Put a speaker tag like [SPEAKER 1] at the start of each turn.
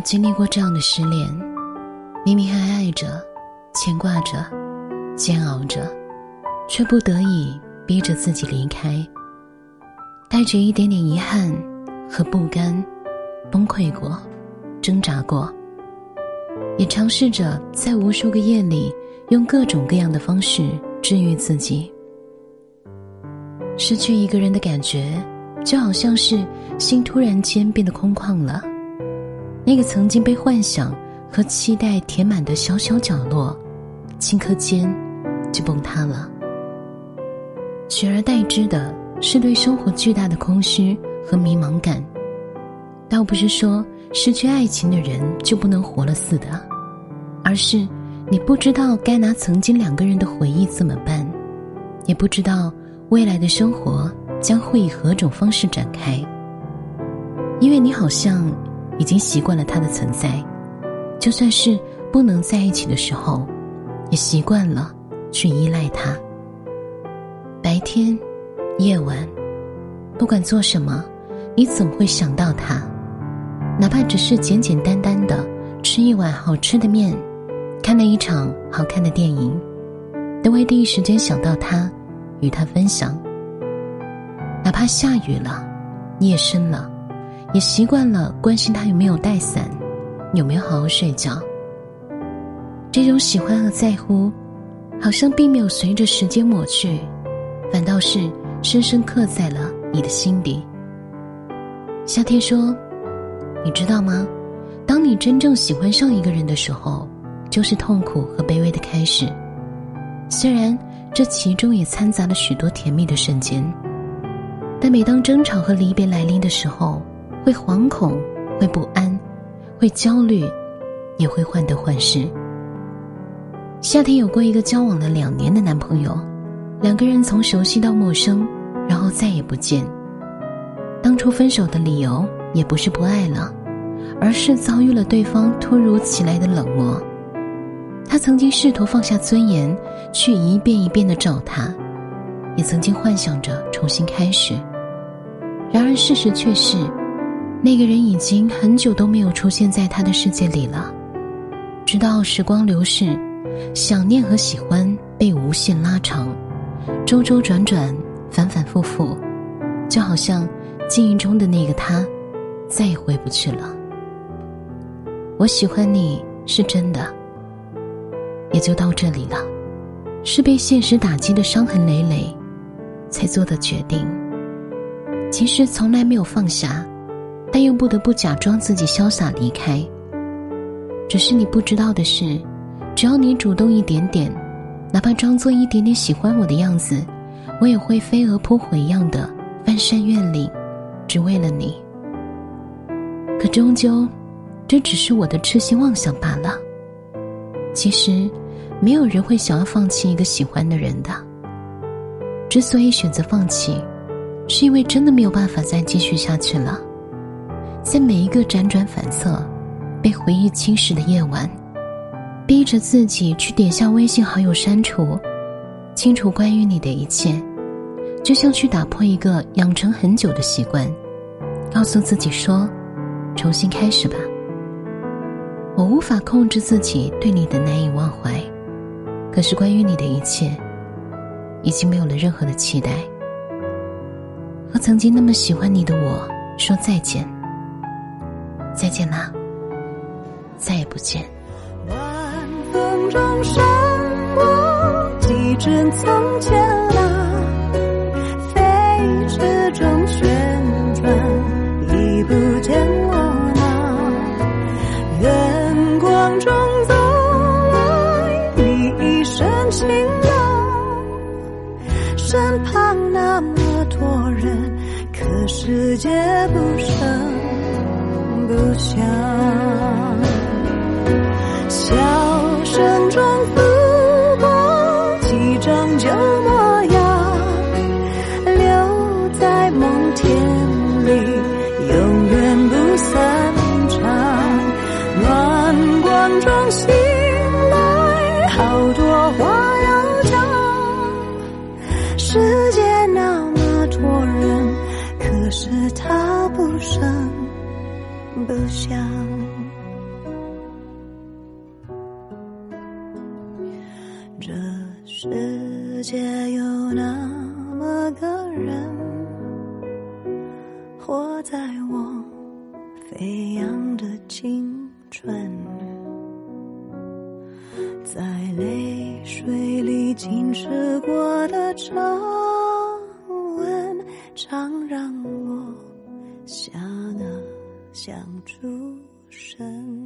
[SPEAKER 1] 经历过这样的失恋？明明还爱着，牵挂着，煎熬着，却不得已逼着自己离开，带着一点点遗憾和不甘，崩溃过，挣扎过，也尝试着在无数个夜里用各种各样的方式治愈自己。失去一个人的感觉，就好像是心突然间变得空旷了。那个曾经被幻想和期待填满的小小角落，顷刻间就崩塌了。取而代之的是对生活巨大的空虚和迷茫感。倒不是说失去爱情的人就不能活了似的，而是你不知道该拿曾经两个人的回忆怎么办，也不知道。未来的生活将会以何种方式展开？因为你好像已经习惯了他的存在，就算是不能在一起的时候，也习惯了去依赖他。白天、夜晚，不管做什么，你总会想到他，哪怕只是简简单单的吃一碗好吃的面，看了一场好看的电影，都会第一时间想到他。与他分享，哪怕下雨了，夜深了，也习惯了关心他有没有带伞，有没有好好睡觉。这种喜欢和在乎，好像并没有随着时间抹去，反倒是深深刻在了你的心底。夏天说：“你知道吗？当你真正喜欢上一个人的时候，就是痛苦和卑微的开始。虽然。”这其中也掺杂了许多甜蜜的瞬间，但每当争吵和离别来临的时候，会惶恐，会不安，会焦虑，也会患得患失。夏天有过一个交往了两年的男朋友，两个人从熟悉到陌生，然后再也不见。当初分手的理由也不是不爱了，而是遭遇了对方突如其来的冷漠。他曾经试图放下尊严，去一遍一遍的找他，也曾经幻想着重新开始。然而事实却是，那个人已经很久都没有出现在他的世界里了。直到时光流逝，想念和喜欢被无限拉长，周周转转，反反复复，就好像记忆中的那个他，再也回不去了。我喜欢你是真的。也就到这里了，是被现实打击的伤痕累累，才做的决定。其实从来没有放下，但又不得不假装自己潇洒离开。只是你不知道的是，只要你主动一点点，哪怕装作一点点喜欢我的样子，我也会飞蛾扑火一样的翻山越岭，只为了你。可终究，这只是我的痴心妄想罢了。其实。没有人会想要放弃一个喜欢的人的。之所以选择放弃，是因为真的没有办法再继续下去了。在每一个辗转反侧、被回忆侵蚀的夜晚，逼着自己去点下微信好友删除，清除关于你的一切，就像去打破一个养成很久的习惯，告诉自己说：“重新开始吧。”我无法控制自己对你的难以忘怀。可是，关于你的一切，已经没有了任何的期待。和曾经那么喜欢你的我说再见，再见啦，再也不见。
[SPEAKER 2] 晚风中闪过几帧从前好多话要讲，世界那么多人，可是他不声不响。这世界有那么个人，活在我飞扬的青春。在泪水里浸湿过的皱纹，常让我想啊想出神。